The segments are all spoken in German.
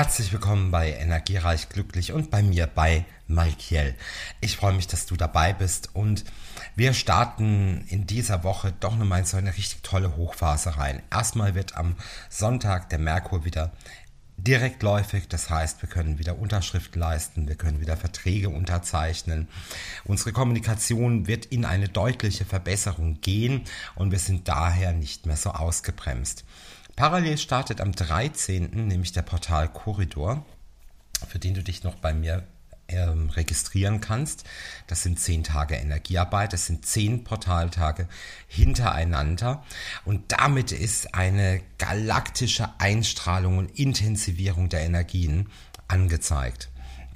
Herzlich willkommen bei Energiereich Glücklich und bei mir bei Malkiel. Ich freue mich, dass du dabei bist und wir starten in dieser Woche doch nochmal so eine richtig tolle Hochphase rein. Erstmal wird am Sonntag der Merkur wieder direktläufig, das heißt, wir können wieder Unterschrift leisten, wir können wieder Verträge unterzeichnen. Unsere Kommunikation wird in eine deutliche Verbesserung gehen und wir sind daher nicht mehr so ausgebremst. Parallel startet am 13. nämlich der Portal Korridor, für den du dich noch bei mir ähm, registrieren kannst. Das sind zehn Tage Energiearbeit, das sind zehn Portaltage hintereinander und damit ist eine galaktische Einstrahlung und Intensivierung der Energien angezeigt.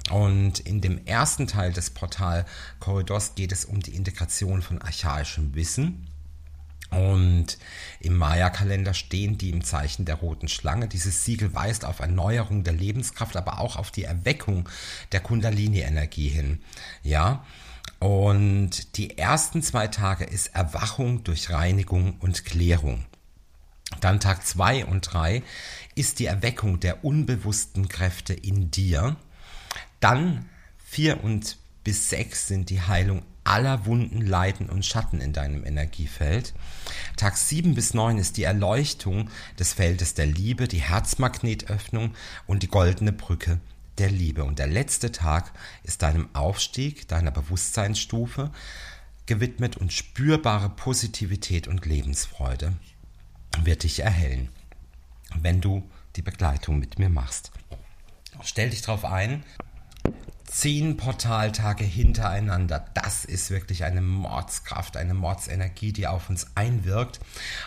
Und in dem ersten Teil des Portalkorridors geht es um die Integration von archaischem Wissen und im Maya-Kalender stehen die im Zeichen der roten Schlange. Dieses Siegel weist auf Erneuerung der Lebenskraft, aber auch auf die Erweckung der Kundalini-Energie hin. Ja. Und die ersten zwei Tage ist Erwachung durch Reinigung und Klärung. Dann Tag zwei und drei ist die Erweckung der unbewussten Kräfte in dir. Dann vier und bis sechs sind die Heilung aller Wunden, Leiden und Schatten in deinem Energiefeld. Tag 7 bis 9 ist die Erleuchtung des Feldes der Liebe, die Herzmagnetöffnung und die goldene Brücke der Liebe. Und der letzte Tag ist deinem Aufstieg, deiner Bewusstseinsstufe gewidmet und spürbare Positivität und Lebensfreude wird dich erhellen, wenn du die Begleitung mit mir machst. Stell dich darauf ein, zehn Portaltage hintereinander. Das ist wirklich eine Mordskraft, eine Mordsenergie, die auf uns einwirkt.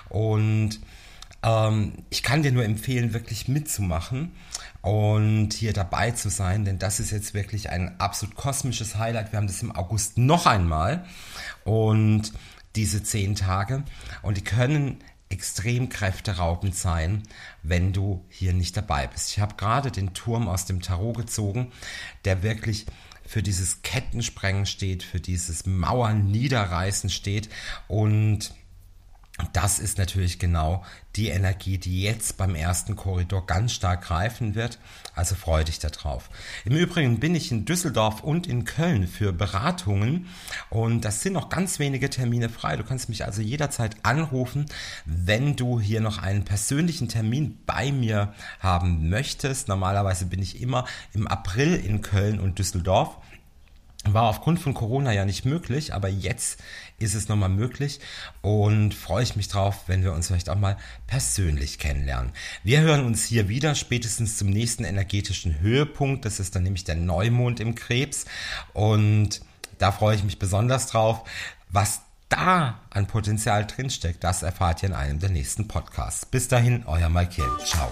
Und ähm, ich kann dir nur empfehlen, wirklich mitzumachen und hier dabei zu sein, denn das ist jetzt wirklich ein absolut kosmisches Highlight. Wir haben das im August noch einmal und diese zehn Tage und die können extrem kräfteraubend sein, wenn du hier nicht dabei bist. Ich habe gerade den Turm aus dem Tarot gezogen, der wirklich für dieses Kettensprengen steht, für dieses Mauern niederreißen steht und das ist natürlich genau die Energie, die jetzt beim ersten Korridor ganz stark greifen wird. Also freue dich darauf. Im Übrigen bin ich in Düsseldorf und in Köln für Beratungen und das sind noch ganz wenige Termine frei. Du kannst mich also jederzeit anrufen, wenn du hier noch einen persönlichen Termin bei mir haben möchtest. Normalerweise bin ich immer im April in Köln und Düsseldorf. War aufgrund von Corona ja nicht möglich, aber jetzt ist es nochmal möglich und freue ich mich drauf, wenn wir uns vielleicht auch mal persönlich kennenlernen. Wir hören uns hier wieder spätestens zum nächsten energetischen Höhepunkt. Das ist dann nämlich der Neumond im Krebs und da freue ich mich besonders drauf. Was da an Potenzial drinsteckt, das erfahrt ihr in einem der nächsten Podcasts. Bis dahin, euer Michael. Ciao.